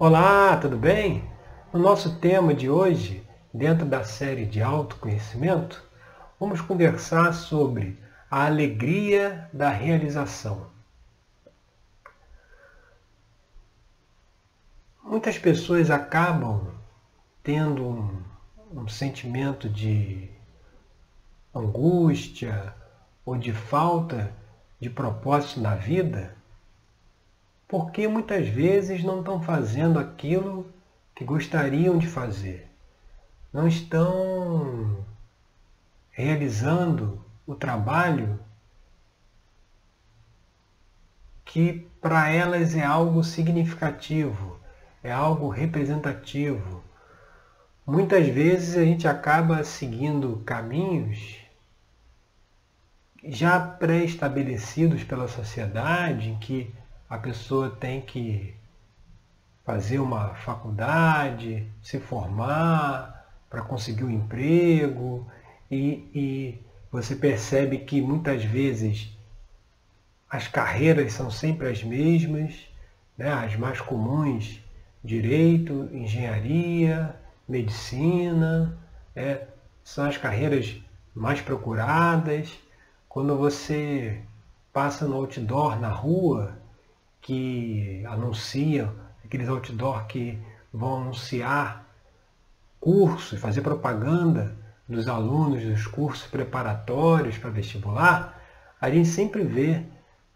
Olá, tudo bem? No nosso tema de hoje, dentro da série de autoconhecimento, vamos conversar sobre a alegria da realização. Muitas pessoas acabam tendo um, um sentimento de angústia ou de falta de propósito na vida porque muitas vezes não estão fazendo aquilo que gostariam de fazer. Não estão realizando o trabalho que para elas é algo significativo, é algo representativo. Muitas vezes a gente acaba seguindo caminhos já pré-estabelecidos pela sociedade, em que a pessoa tem que fazer uma faculdade, se formar para conseguir um emprego e, e você percebe que muitas vezes as carreiras são sempre as mesmas, né? as mais comuns, direito, engenharia, medicina, é, são as carreiras mais procuradas. Quando você passa no outdoor na rua, que anunciam, aqueles outdoor que vão anunciar cursos, fazer propaganda dos alunos dos cursos preparatórios para vestibular, a gente sempre vê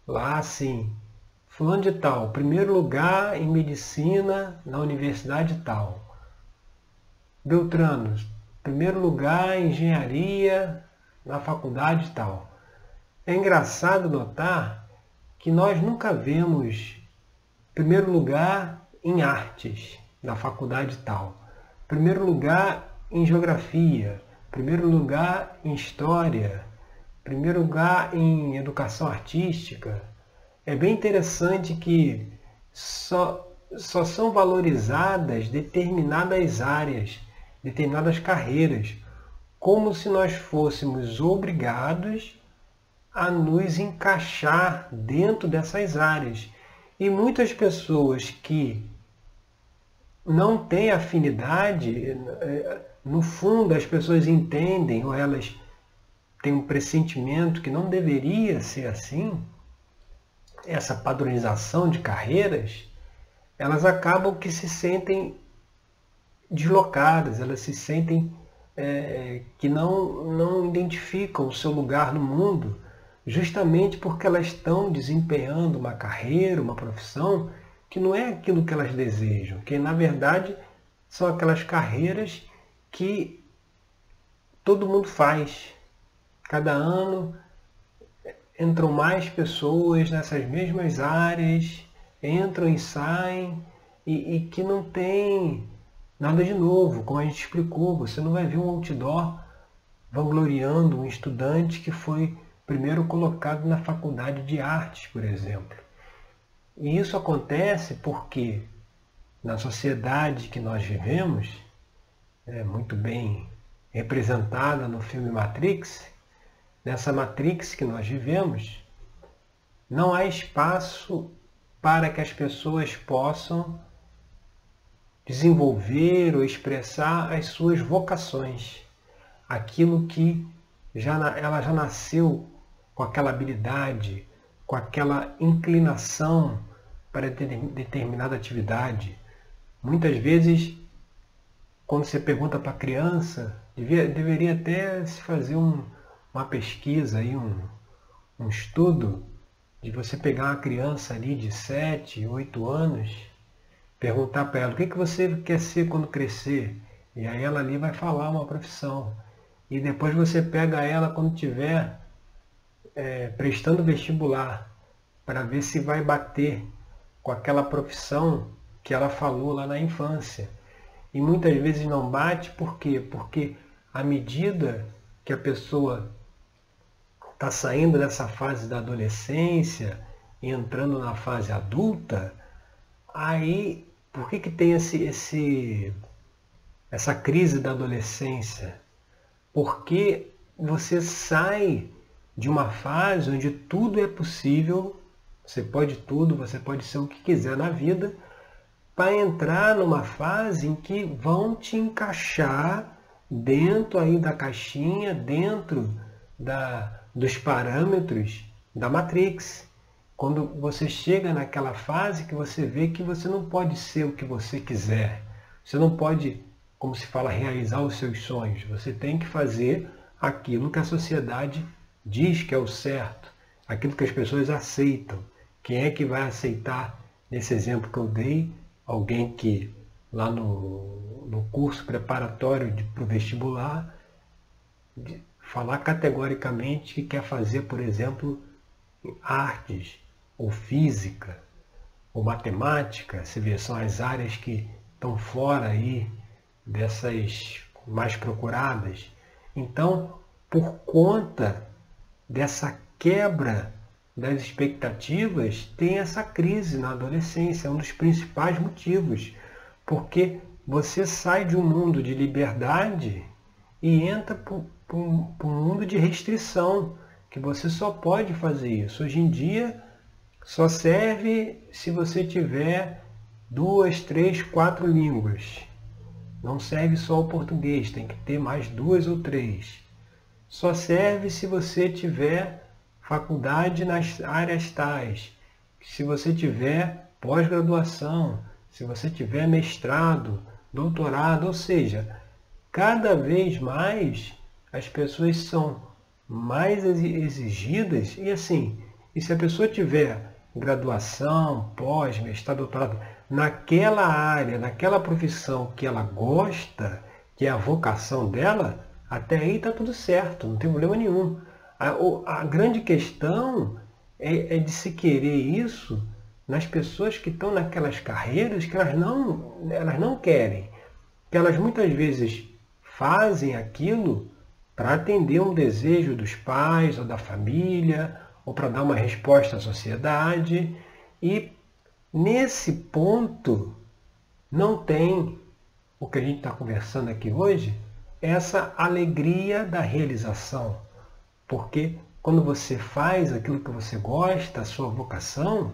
lá assim, fulano de tal, primeiro lugar em medicina na universidade tal. Beltrano, primeiro lugar em engenharia na faculdade tal. É engraçado notar que nós nunca vemos, primeiro lugar, em artes, na faculdade tal, primeiro lugar em geografia, primeiro lugar em história, primeiro lugar em educação artística. É bem interessante que só, só são valorizadas determinadas áreas, determinadas carreiras, como se nós fôssemos obrigados a nos encaixar dentro dessas áreas. E muitas pessoas que não têm afinidade, eh, no fundo as pessoas entendem ou elas têm um pressentimento que não deveria ser assim, essa padronização de carreiras, elas acabam que se sentem deslocadas, elas se sentem é, que não, não identificam o seu lugar no mundo justamente porque elas estão desempenhando uma carreira, uma profissão que não é aquilo que elas desejam, que na verdade são aquelas carreiras que todo mundo faz. Cada ano entram mais pessoas nessas mesmas áreas, entram e saem, e, e, que não tem nada de novo, como a gente explicou, você não vai ver um outdoor vangloriando um estudante que foi primeiro colocado na faculdade de artes, por exemplo. E isso acontece porque na sociedade que nós vivemos, é muito bem representada no filme Matrix, nessa Matrix que nós vivemos, não há espaço para que as pessoas possam desenvolver ou expressar as suas vocações, aquilo que já, ela já nasceu com aquela habilidade, com aquela inclinação para determinada atividade. Muitas vezes, quando você pergunta para a criança, devia, deveria até se fazer um, uma pesquisa, aí, um, um estudo, de você pegar uma criança ali de 7, 8 anos, perguntar para ela o que, que você quer ser quando crescer. E aí ela ali vai falar uma profissão. E depois você pega ela quando tiver é, prestando vestibular para ver se vai bater com aquela profissão que ela falou lá na infância. E muitas vezes não bate, por quê? Porque à medida que a pessoa está saindo dessa fase da adolescência e entrando na fase adulta, aí por que, que tem esse, esse, essa crise da adolescência? Porque você sai de uma fase onde tudo é possível, você pode tudo, você pode ser o que quiser na vida, para entrar numa fase em que vão te encaixar dentro aí da caixinha, dentro da, dos parâmetros da Matrix. Quando você chega naquela fase que você vê que você não pode ser o que você quiser. Você não pode, como se fala, realizar os seus sonhos. Você tem que fazer aquilo que a sociedade diz que é o certo, aquilo que as pessoas aceitam. Quem é que vai aceitar, nesse exemplo que eu dei, alguém que lá no, no curso preparatório para o vestibular, falar categoricamente que quer fazer, por exemplo, artes, ou física, ou matemática, se vê, são as áreas que estão fora aí dessas mais procuradas. Então, por conta dessa quebra das expectativas, tem essa crise na adolescência, é um dos principais motivos, porque você sai de um mundo de liberdade e entra para um, mundo de restrição, que você só pode fazer isso. Hoje em dia, só serve se você tiver duas, três, quatro línguas. Não serve só o português, tem que ter mais duas ou três. Só serve se você tiver faculdade nas áreas tais. Se você tiver pós-graduação, se você tiver mestrado, doutorado, ou seja, cada vez mais as pessoas são mais exigidas e assim, e se a pessoa tiver graduação, pós, mestrado, doutorado, naquela área, naquela profissão que ela gosta, que é a vocação dela, até aí está tudo certo, não tem problema nenhum. A, a grande questão é, é, de se querer isso nas pessoas que estão naquelas carreiras que elas não, elas não querem. Que elas muitas vezes fazem aquilo para atender um desejo dos pais ou da família ou para dar uma resposta à sociedade. E nesse ponto não tem o que a gente está conversando aqui hoje, essa alegria da realização. Porque quando você faz aquilo que você gosta, a sua vocação,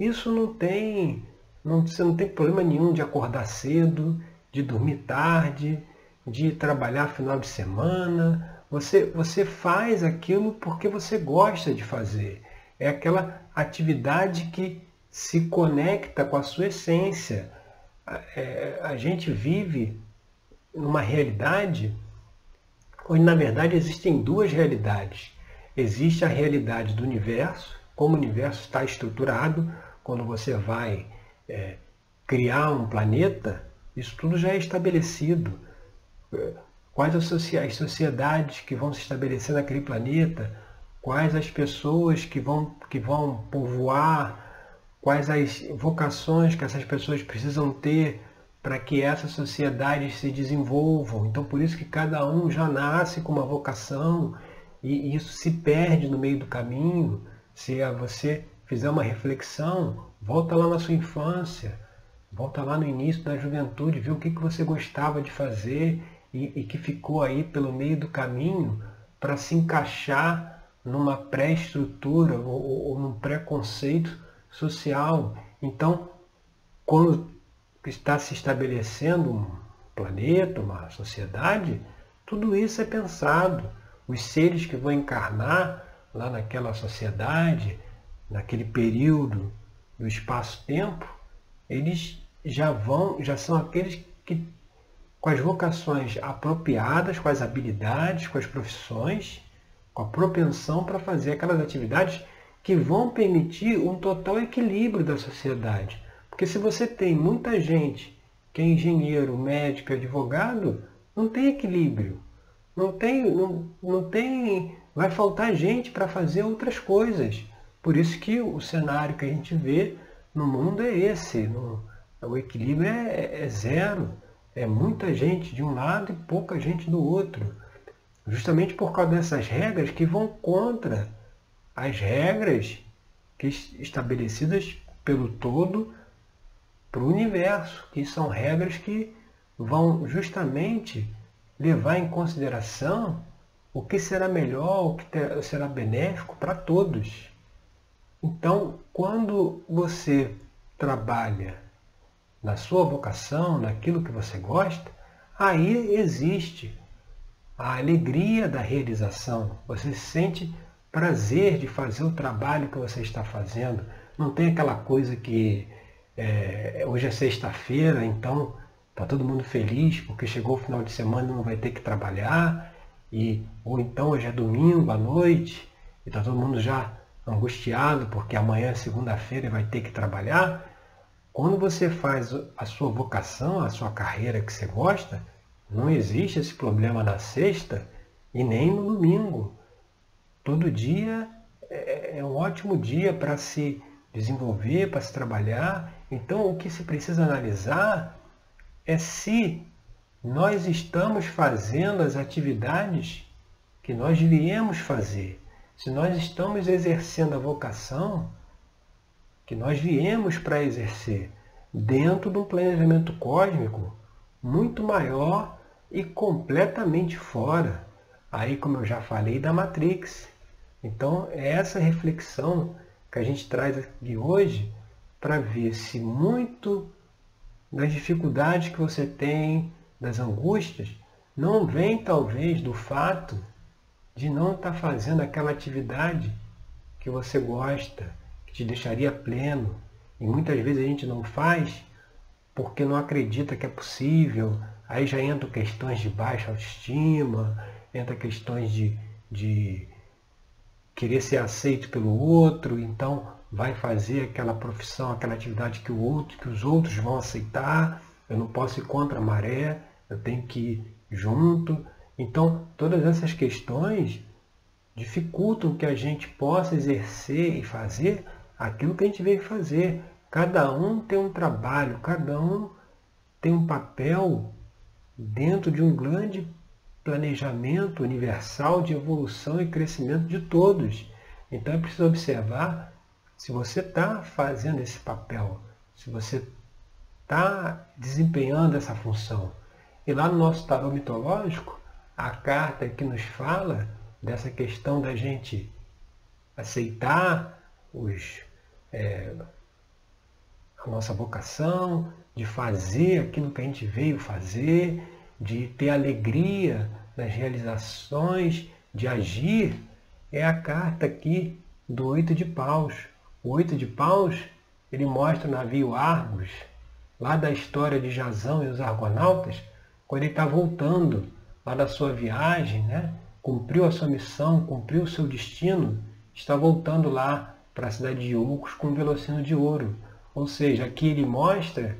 isso não tem, não, você não tem problema nenhum de acordar cedo, de dormir tarde, de trabalhar final de semana, você, você faz aquilo porque você gosta de fazer. É aquela atividade que se conecta com a sua essência. É, a gente vive numa realidade onde, na verdade, existem duas realidades. Existe a realidade do universo, como o universo está estruturado, quando você vai é, criar um planeta, isso tudo já é estabelecido quais as sociedades que vão se estabelecer naquele planeta, quais as pessoas que vão, que vão povoar, quais as vocações que essas pessoas precisam ter para que essas sociedades se desenvolvam. Então, por isso que cada um já nasce com uma vocação e isso se perde no meio do caminho. Se você fizer uma reflexão, volta lá na sua infância, volta lá no início da juventude, vê o que, que você gostava de fazer e, e que ficou aí pelo meio do caminho para se encaixar numa pré-estrutura ou, ou num preconceito social. Então, quando está se estabelecendo um planeta, uma sociedade, tudo isso é pensado. Os seres que vão encarnar lá naquela sociedade, naquele período do espaço-tempo, eles já vão, já são aqueles que com as vocações apropriadas, com as habilidades, com as profissões, com a propensão para fazer aquelas atividades que vão permitir um total equilíbrio da sociedade. Porque se você tem muita gente que é engenheiro, médico, advogado, não tem equilíbrio. Não tem, não, não tem, vai faltar gente para fazer outras coisas. Por isso que o cenário que a gente vê no mundo é esse. No, o equilíbrio é, é zero. É muita gente de um lado e pouca gente do outro. Justamente por causa dessas regras que vão contra as regras que estabelecidas pelo todo para o universo, que são regras que vão justamente levar em consideração o que será melhor, o que será benéfico para todos. Então, quando você trabalha na sua vocação, naquilo que você gosta, aí existe a alegria da realização. Você sente prazer de fazer o trabalho que você está fazendo. Não tem aquela coisa que é, hoje é sexta-feira, então está todo mundo feliz porque chegou o final de semana e não vai ter que trabalhar, e, ou então hoje é domingo à noite e está todo mundo já angustiado porque amanhã é segunda-feira e vai ter que trabalhar. Quando você faz a sua vocação, a sua carreira que você gosta, não existe esse problema na sexta e nem no domingo. Todo dia é, é um ótimo dia para se desenvolver, para se trabalhar. Então, o que se precisa analisar é se nós estamos fazendo as atividades que nós viemos fazer. Se nós estamos exercendo a vocação que nós viemos para exercer dentro de um planejamento cósmico muito maior e completamente fora. Aí, como eu já falei, da Matrix. Então, é essa reflexão que a gente traz aqui hoje para ver se muito das dificuldades que você tem, das angústias, não vem talvez do fato de não estar tá fazendo aquela atividade que você gosta, que te deixaria pleno. E muitas vezes a gente não faz porque não acredita que é possível. Aí já entram questões de baixa autoestima, entra questões de, de querer ser aceito pelo outro, então vai fazer aquela profissão, aquela atividade que o outro, que os outros vão aceitar. Eu não posso ir contra a maré, eu tenho que ir junto. Então, todas essas questões dificultam que a gente possa exercer e fazer aquilo que a gente veio fazer. Cada um tem um trabalho, cada um tem um papel dentro de um grande planejamento universal de evolução e crescimento de todos. Então é preciso observar se você está fazendo esse papel, se você está desempenhando essa função. E lá no nosso tarô mitológico, a carta que nos fala dessa questão da gente aceitar os, é, a nossa vocação, de fazer aquilo que a gente veio fazer, de ter alegria nas realizações, de agir, é a carta aqui do oito de paus. O oito de paus, ele mostra o navio Argos, lá da história de Jazão e os argonautas, quando ele está voltando lá da sua viagem, né? cumpriu a sua missão, cumpriu o seu destino, está voltando lá para a cidade de Ulcos com um velocino de ouro. Ou seja, aqui ele mostra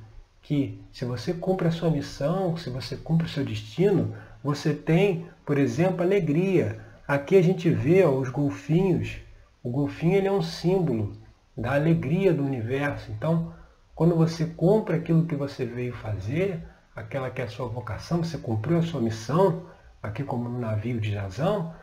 que se você cumpre a sua missão, se você cumpre o seu destino, você tem, por exemplo, alegria. Aqui a gente vê ó, os golfinhos. O golfinho ele é um símbolo da alegria do universo. Então, quando você cumpre aquilo que você veio fazer, aquela que é a sua vocação, você cumpriu a sua missão, aqui como no navio de Jazão,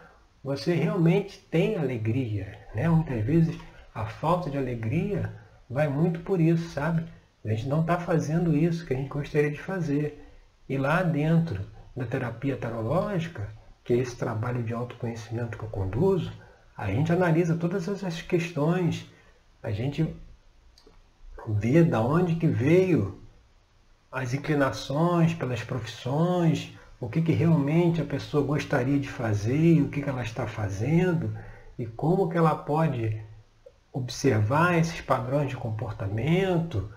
você realmente tem alegria. Né? Muitas vezes a falta de alegria vai muito por isso, sabe? A gente não está fazendo isso que a gente gostaria de fazer. E lá dentro da terapia tarológica, que é esse trabalho de autoconhecimento que eu conduzo, a gente analisa todas essas questões, a gente vê da onde que veio as inclinações pelas profissões, o que, que realmente a pessoa gostaria de fazer, o que, que ela está fazendo e como que ela pode observar esses padrões de comportamento,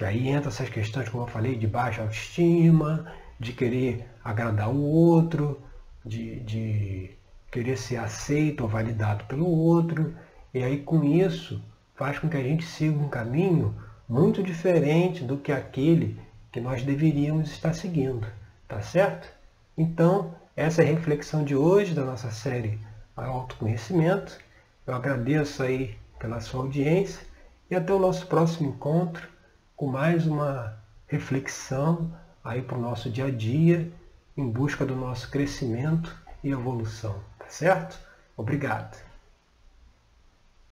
que aí entra essas questões, como eu falei, de baixa autoestima, de querer agradar o outro, de, de querer ser aceito ou validado pelo outro. E aí com isso faz com que a gente siga um caminho muito diferente do que aquele que nós deveríamos estar seguindo. Tá certo? Então, essa é a reflexão de hoje da nossa série Autoconhecimento. Eu agradeço aí pela sua audiência e até o nosso próximo encontro com mais uma reflexão aí para o nosso dia a dia, em busca do nosso crescimento e evolução, tá certo? Obrigado.